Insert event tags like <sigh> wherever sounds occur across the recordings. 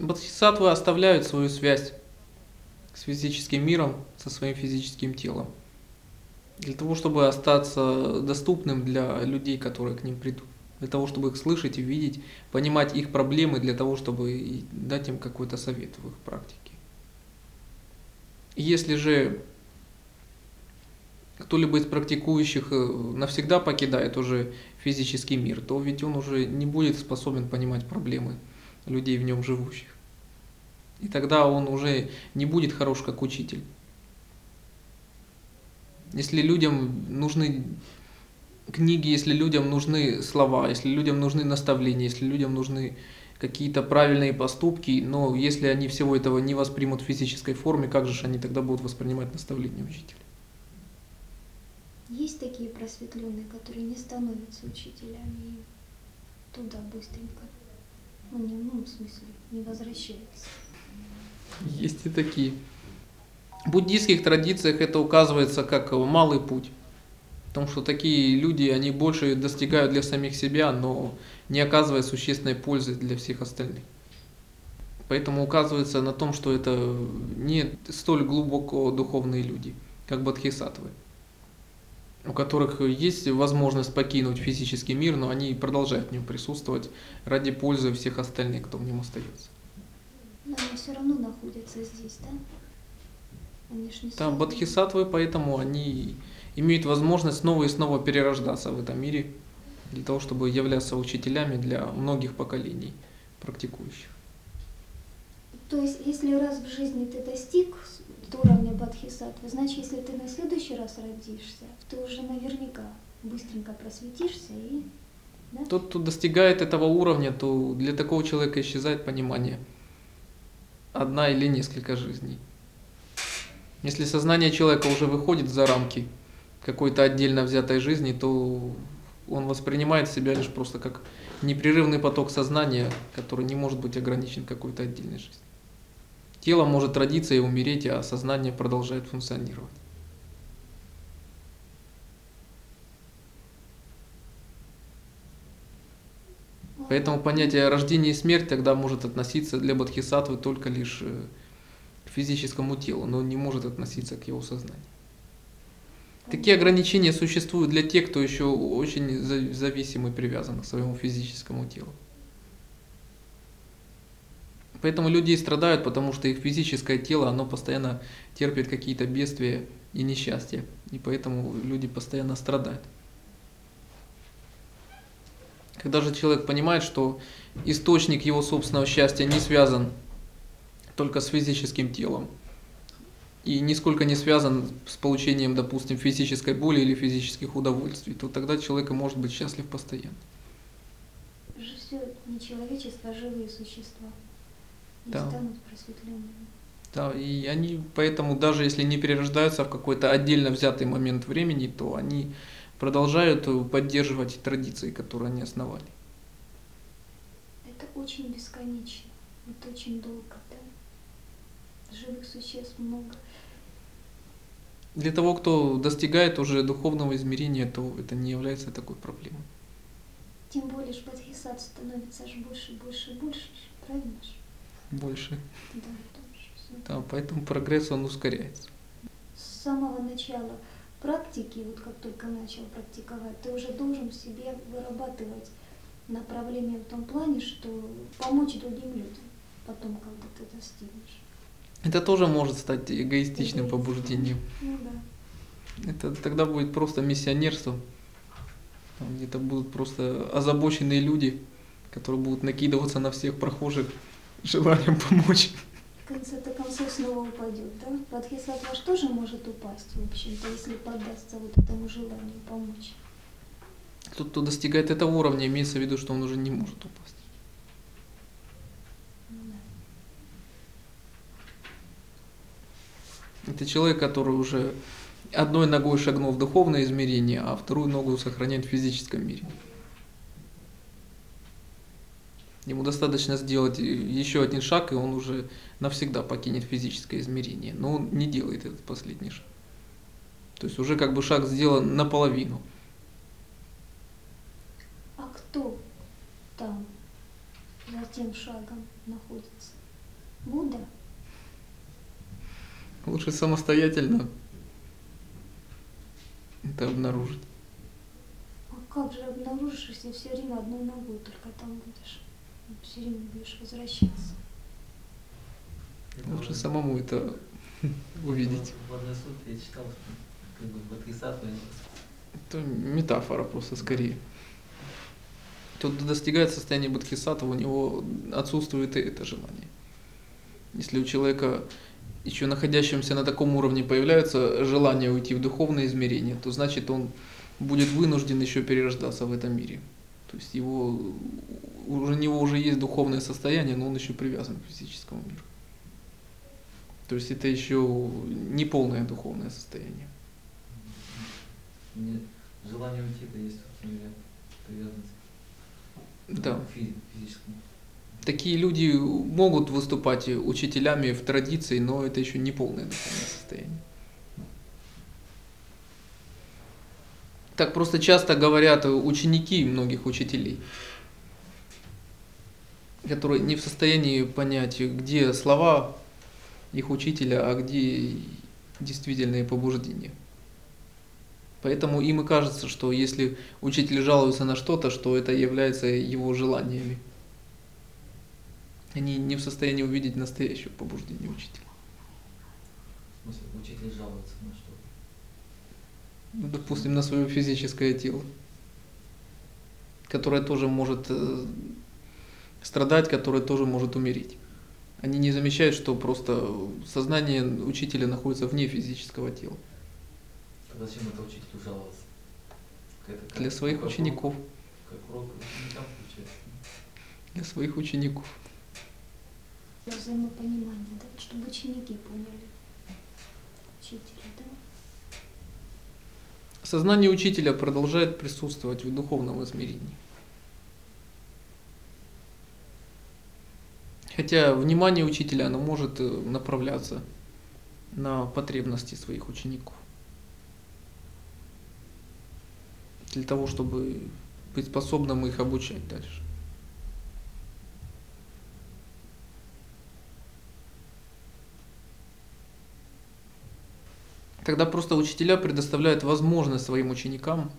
Бодхисаттвы оставляют свою связь с физическим миром, со своим физическим телом. Для того, чтобы остаться доступным для людей, которые к ним придут. Для того, чтобы их слышать и видеть, понимать их проблемы, для того, чтобы дать им какой-то совет в их практике. Если же кто-либо из практикующих э, навсегда покидает уже физический мир, то ведь он уже не будет способен понимать проблемы людей в нем живущих. И тогда он уже не будет хорош как учитель. Если людям нужны книги, если людям нужны слова, если людям нужны наставления, если людям нужны какие-то правильные поступки, но если они всего этого не воспримут в физической форме, как же они тогда будут воспринимать наставления учителя? Есть такие просветленные, которые не становятся учителями и туда быстренько, ну, в смысле, не возвращаются. Есть и такие. В буддийских традициях это указывается как малый путь. Потому что такие люди, они больше достигают для самих себя, но не оказывая существенной пользы для всех остальных. Поэтому указывается на том, что это не столь глубоко духовные люди, как бодхисаттвы, у которых есть возможность покинуть физический мир, но они продолжают в нем присутствовать ради пользы всех остальных, кто в нем остается. Но они все равно находятся здесь, да? Они ж не Там бодхисаттвы, поэтому они имеют возможность снова и снова перерождаться в этом мире для того, чтобы являться учителями для многих поколений практикующих. То есть, если раз в жизни ты достиг уровня бодхисаттвы, значит, если ты на следующий раз родишься, то уже наверняка быстренько просветишься и... Да? Тот, кто достигает этого уровня, то для такого человека исчезает понимание одна или несколько жизней. Если сознание человека уже выходит за рамки какой-то отдельно взятой жизни, то он воспринимает себя лишь просто как непрерывный поток сознания, который не может быть ограничен какой-то отдельной жизнью. Тело может родиться и умереть, а сознание продолжает функционировать. Поэтому понятие рождения и смерть тогда может относиться для бодхисаттвы только лишь э, к физическому телу, но не может относиться к его сознанию. Такие ограничения существуют для тех, кто еще очень зависим и привязан к своему физическому телу. Поэтому люди и страдают, потому что их физическое тело, оно постоянно терпит какие-то бедствия и несчастья. И поэтому люди постоянно страдают. Когда же человек понимает, что источник его собственного счастья не связан только с физическим телом, и нисколько не связан с получением, допустим, физической боли или физических удовольствий, то тогда человек может быть счастлив постоянно. Все не человечество, а живые существа. И да. Да, и они поэтому даже если не перерождаются в какой-то отдельно взятый момент времени, то они продолжают поддерживать традиции, которые они основали. Это очень бесконечно, это очень долго, да? Живых существ много. Для того, кто достигает уже духовного измерения, то это не является такой проблемой. Тем более, что бодхисаттв становится аж больше, больше, больше, правильно же? Больше. Да, да, поэтому прогресс, он ускоряется. С самого начала практики, вот как только начал практиковать, ты уже должен в себе вырабатывать направление в том плане, что помочь другим людям потом, когда ты достигнешь. Это тоже может стать эгоистичным Эгоист. побуждением. Ну да. Это тогда будет просто миссионерством. Там где-то будут просто озабоченные люди, которые будут накидываться на всех прохожих желанием помочь. В конце-то концов снова упадет, да? Бодхисаттва тоже может упасть, в общем-то, если поддастся вот этому желанию помочь. Тот, кто достигает этого уровня, имеется в виду, что он уже не может упасть. Это человек, который уже одной ногой шагнул в духовное измерение, а вторую ногу сохраняет в физическом мире. Ему достаточно сделать еще один шаг, и он уже навсегда покинет физическое измерение. Но он не делает этот последний шаг. То есть уже как бы шаг сделан наполовину. А кто там за тем шагом находится? Будда? Лучше самостоятельно это обнаружить. А как же обнаружишь, если все время одной ногой только там будешь? Все время будешь возвращаться. Лучше самому это <laughs> увидеть. В одной сутре я читал, как бы бодхисаттва Это метафора просто скорее. Тот кто достигает состояния бодхисаттвы, у него отсутствует и это желание. Если у человека, еще находящемся на таком уровне, появляется желание уйти в духовное измерение, то значит он будет вынужден еще перерождаться в этом мире. То есть его, у него уже есть духовное состояние, но он еще привязан к физическому миру. То есть это еще не полное духовное состояние. Желание уйти, это есть, привязанность Да. к физи- физическому. Такие люди могут выступать учителями в традиции, но это еще не полное духовное состояние. Так просто часто говорят ученики многих учителей, которые не в состоянии понять, где слова их учителя, а где действительные побуждения. Поэтому им и кажется, что если учитель жалуется на что-то, что это является его желаниями. Они не в состоянии увидеть настоящее побуждение учителя. В смысле, учитель жалуется на что? Ну, допустим, на свое физическое тело, которое тоже может э, страдать, которое тоже может умереть. Они не замечают, что просто сознание учителя находится вне физического тела. А Зачем это учителю жаловаться? Это как- Для своих как урок- учеников. Как урок ученикам получается. Для своих учеников. Взаимопонимание, да? Чтобы ученики поняли. Учителя, да? Сознание учителя продолжает присутствовать в духовном измерении. Хотя внимание учителя оно может э, направляться на потребности своих учеников. Для того, чтобы быть способным их обучать дальше. Тогда просто учителя предоставляют возможность своим ученикам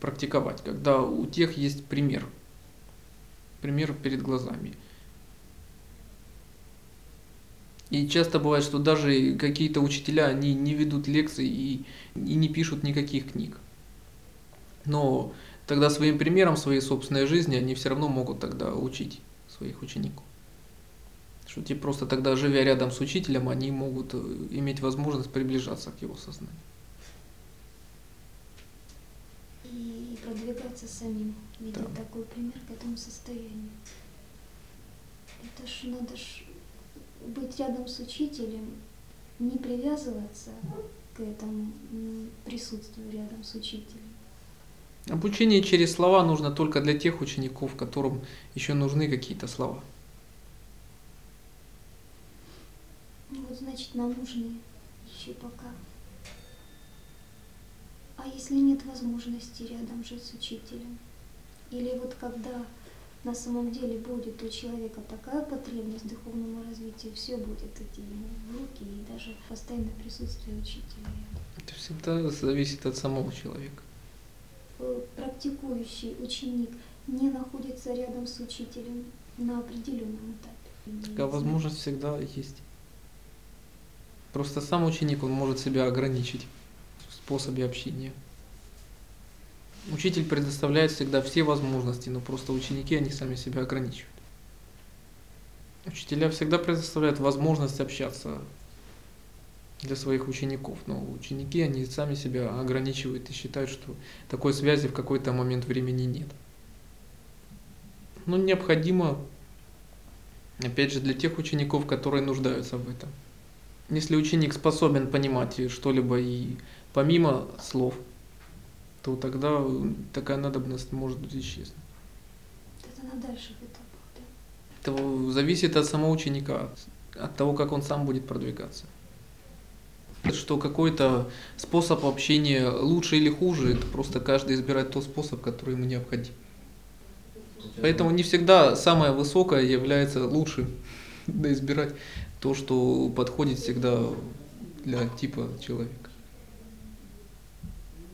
практиковать, когда у тех есть пример. Пример перед глазами. И часто бывает, что даже какие-то учителя, они не ведут лекций и, и не пишут никаких книг. Но тогда своим примером своей собственной жизни они все равно могут тогда учить своих учеников. Что те просто тогда, живя рядом с учителем, они могут э, иметь возможность приближаться к его сознанию. И продвигаться самим, видеть Да. такой пример к этому состоянию. Это ж надо ж быть рядом с учителем, не привязываться к этому присутствию рядом с учителем. Обучение через слова нужно только для тех учеников, которым еще нужны какие-то слова. Ну Вот значит нам нужны еще пока. А если нет возможности рядом жить с учителем? Или вот когда на самом деле будет у человека такая потребность духовному развитию, все будет идти ему в руки и даже постоянное присутствие учителя. Это всегда зависит от самого человека. Э, Практикующий ученик не находится рядом с учителем на определенном этапе. Такая возможность всегда есть. Просто сам ученик, он может себя ограничить в способе общения. Учитель предоставляет всегда все возможности, но просто ученики, они сами себя ограничивают. Учителя всегда предоставляют возможность общаться для своих учеников, но ученики, они сами себя ограничивают и считают, что такой связи в какой-то момент времени нет. Но необходимо, опять же, для тех учеников, которые нуждаются в этом. Если ученик способен понимать что-либо и помимо слов, то тогда такая надобность может исчезнуть. Это на дальших этапах, да? Это зависит от самого ученика, от того, как он сам будет продвигаться. Что какой-то способ общения лучше или хуже, это просто каждый избирает тот способ, который ему необходим. Поэтому не всегда самое высокое является лучшим. Надо <laughs> избирать то, что подходит всегда для типа человека.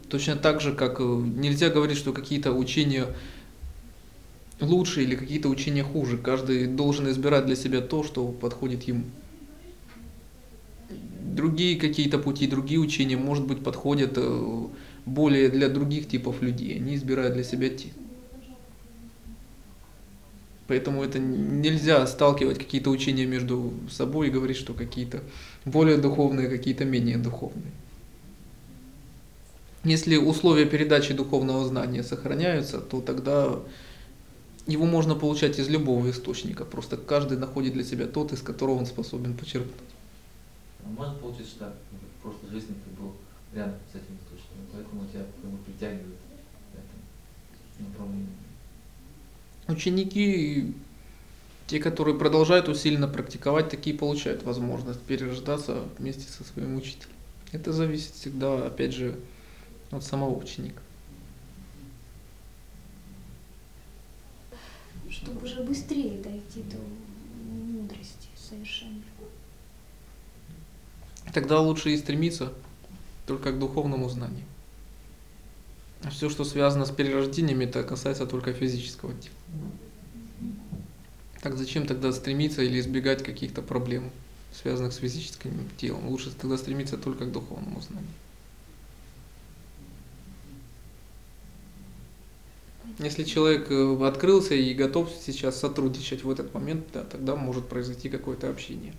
Точно так же, как э, нельзя говорить, что какие-то учения лучше или какие-то учения хуже. Каждый должен избирать для себя то, что подходит ему. Другие какие-то пути, другие учения, может быть, подходят э, более для других типов людей. Они избирают для себя те. Поэтому это нельзя сталкивать какие-то учения между собой и говорить, что какие-то более духовные, какие-то менее духовные. Если условия передачи духовного знания сохраняются, то тогда его можно получать из любого источника. Просто каждый находит для себя тот, из которого он способен почерпнуть. А может получиться так, ну, в прошлой жизни ты был рядом с этим источником, поэтому тебя притягивает это направление. Ученики, те, которые продолжают усиленно практиковать, такие получают возможность перерождаться вместе со своим учителем. Это зависит всегда, опять же, от самого ученика. Чтобы уже быстрее дойти до мудрости совершенно. Тогда лучше и стремиться только к духовному знанию. Все, что связано с перерождениями, это касается только физического тела. Так зачем тогда стремиться или избегать каких-то проблем, связанных с физическим телом? Лучше тогда стремиться только к духовному знанию. Если человек э, открылся и готов сейчас сотрудничать в этот момент, да, тогда может произойти какое-то общение.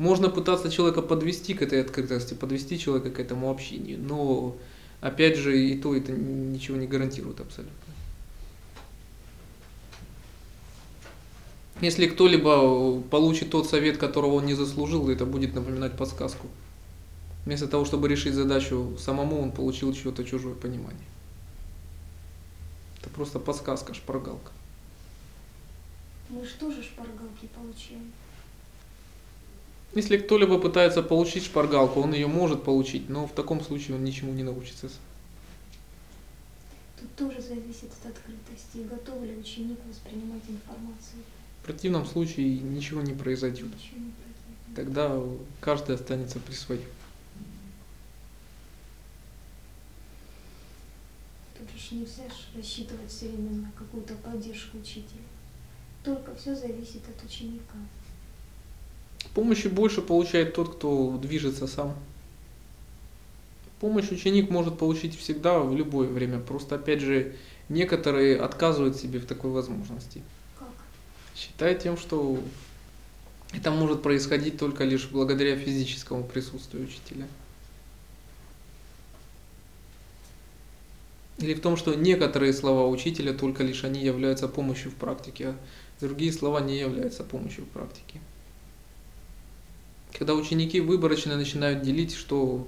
Можно пытаться человека подвести к этой открытости, подвести человека к этому общению, но опять же и то это ничего не гарантирует абсолютно. Если кто-либо получит тот совет, которого он не заслужил, это будет напоминать подсказку. Вместо того, чтобы решить задачу самому, он получил чье-то чужое понимание. Это просто подсказка, шпаргалка. Мы что же шпаргалки получаем? Если кто-либо пытается получить шпаргалку, он ее может получить, но в таком случае он ничему не научится. Тут тоже зависит от открытости, готов ли ученик воспринимать информацию. В противном случае ничего не произойдет. Ничего не произойдет. Тогда каждый останется при своем. Тут же нельзя рассчитывать все время на какую-то поддержку учителя. Только все зависит от ученика. Помощи больше получает тот, кто движется сам. Помощь ученик может получить всегда, в любое время. Просто, опять же, некоторые отказывают себе в такой возможности. Как? Считая тем, что это может происходить только лишь благодаря физическому присутствию учителя. Или в том, что некоторые слова учителя только лишь они являются помощью в практике, а другие слова не являются помощью в практике. Когда ученики выборочно начинают делить, что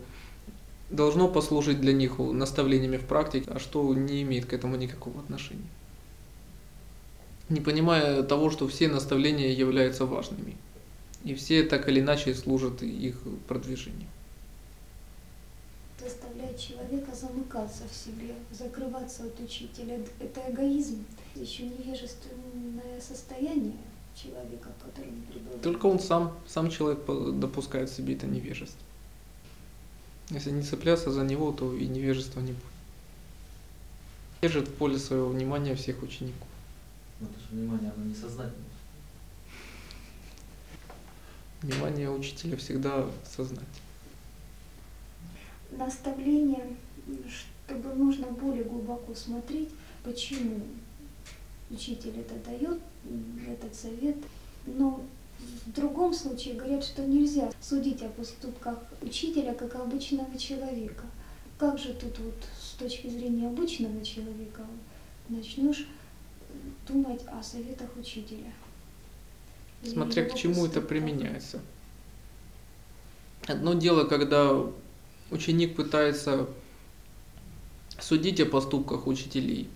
должно послужить для них наставлениями в практике, а что не имеет к этому никакого отношения. Не понимая того, что все наставления являются важными. И все так или иначе служат их продвижению. Заставляет человека замыкаться в себе, закрываться от учителя. Это эгоизм, еще невежественное состояние человека, в котором пребывает. Только он сам, сам человек допускает в себе это невежество. Если не цепляться за него, то и невежества не будет. Держит в поле своего внимания всех учеников. Но это же внимание, оно несознательное. Внимание учителя всегда сознательно. Наставление, чтобы нужно более глубоко смотреть, почему учитель это дает, этот совет. Но в другом случае говорят, что нельзя судить о поступках учителя как обычного человека. Как же тут вот с точки зрения обычного человека начнешь думать о советах учителя? Смотря к чему это поступках? применяется. Одно дело, когда ученик пытается судить о поступках учителей,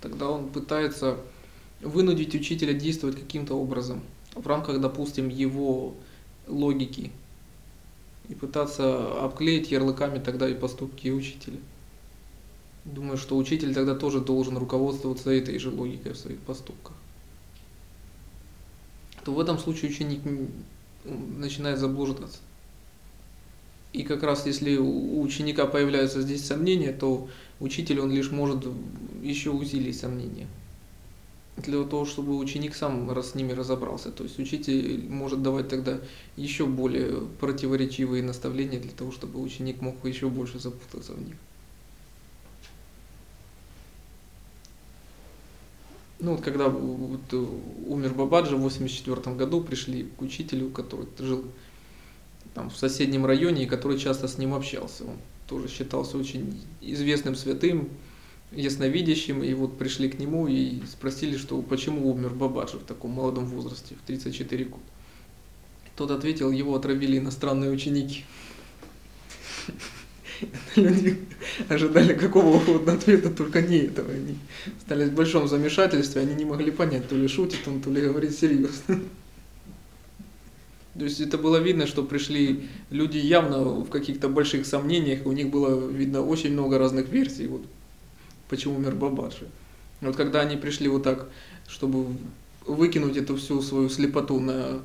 тогда он пытается вынудить учителя действовать каким-то образом в рамках, допустим, его логики и пытаться обклеить ярлыками тогда и поступки учителя. Думаю, что учитель тогда тоже должен руководствоваться этой же логикой в своих поступках. то в этом случае ученик начинает заблуждаться. И как раз если у ученика появляются здесь сомнения, то учитель он лишь может еще усилить сомнения. Для того, чтобы ученик сам раз с ними разобрался. То есть учитель может давать тогда еще более противоречивые наставления для того, чтобы ученик мог еще больше запутаться в них. Ну вот когда вот, э, умер Бабаджи в 84 году, пришли к учителю, который жил там, в соседнем районе и который часто с ним общался. Он тоже считался очень известным святым, ясновидящим, и вот пришли к нему и спросили, что почему умер Бабаджи в таком молодом возрасте, в 34 года. Тот ответил, его отравили иностранные ученики. <laughs> Люди ожидали какого угодно ответа, только не этого. Они остались в большом замешательстве, они не могли понять, то ли шутит он, то ли говорит серьезно. То есть это было видно, что пришли люди явно в каких-то больших сомнениях, у них было видно очень много разных версий, вот почему умер Бабаджи. Вот когда они пришли вот так, чтобы выкинуть эту всю свою слепоту на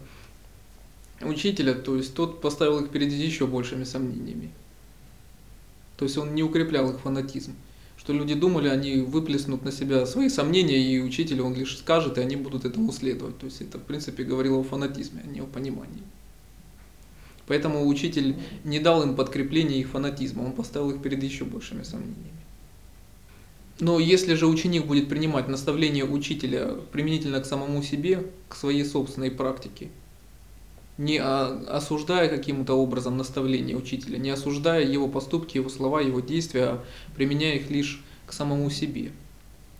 учителя, то есть тот поставил их перед еще большими сомнениями. То есть он не укреплял их фанатизм. Что люди думали, они выплеснут на себя свои сомнения, и учитель он лишь скажет, и они будут этому следовать. То есть это, в принципе, говорило о фанатизме, а не о понимании. Поэтому учитель не дал им подкрепления их фанатизма, он поставил их перед еще большими сомнениями. Но если же ученик будет принимать наставления учителя применительно к самому себе, к своей собственной практике, не осуждая каким-то образом наставления учителя, не осуждая его поступки, его слова, его действия, а применяя их лишь к самому себе,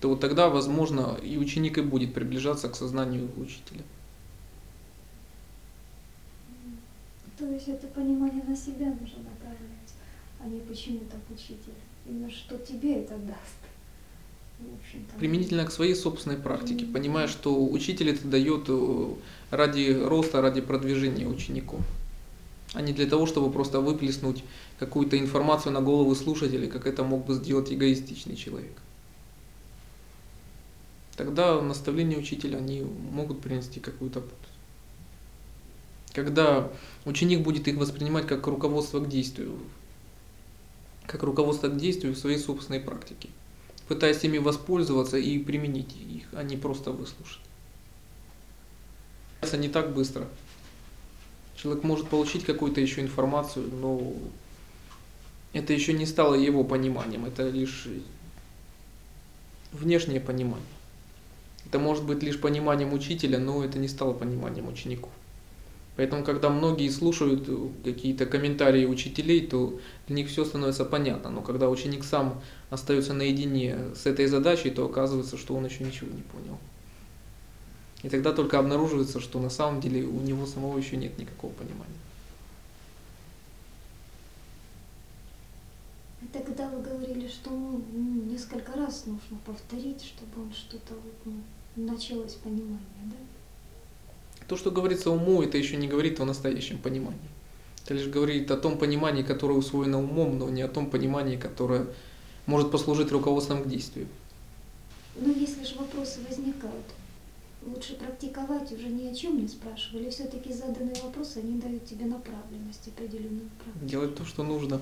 то вот тогда, возможно, и ученик и будет приближаться к сознанию учителя. То есть это понимание на себя нужно направлять, а не почему так учитель. Именно что тебе это даст. Применительно к своей собственной практике, понимая, что учитель это дает э, ради роста, ради продвижения учеников, а не для того, чтобы просто выплеснуть какую-то информацию на голову слушателей, как это мог бы сделать эгоистичный человек. Тогда наставления учителя, они могут принести какую-то пользу. Когда ученик будет их воспринимать как руководство к действию, как руководство к действию в своей собственной практике – пытаясь ими воспользоваться и применить их, а не просто выслушать. Это не так быстро. Человек может получить какую-то еще информацию, но это еще не стало его пониманием, это лишь внешнее понимание. Это может быть лишь пониманием учителя, но это не стало пониманием учеников. Поэтому, когда многие слушают какие-то комментарии учителей, то для них все становится понятно. Но когда ученик сам остается наедине с этой задачей, то оказывается, что он еще ничего не понял. И тогда только обнаруживается, что на самом деле у него самого еще нет никакого понимания. Тогда вы говорили, что ну, несколько раз нужно повторить, чтобы он что-то вот, ну, началось понимание, да? То, что говорится уму, это еще не говорит о настоящем понимании. Это лишь говорит о том понимании, которое усвоено умом, но не о том понимании, которое может послужить руководством к действию. Но если же вопросы возникают, лучше практиковать уже ни о чем не спрашивали. Все-таки заданные вопросы, они дают тебе направленность определенную. Делать то, что нужно.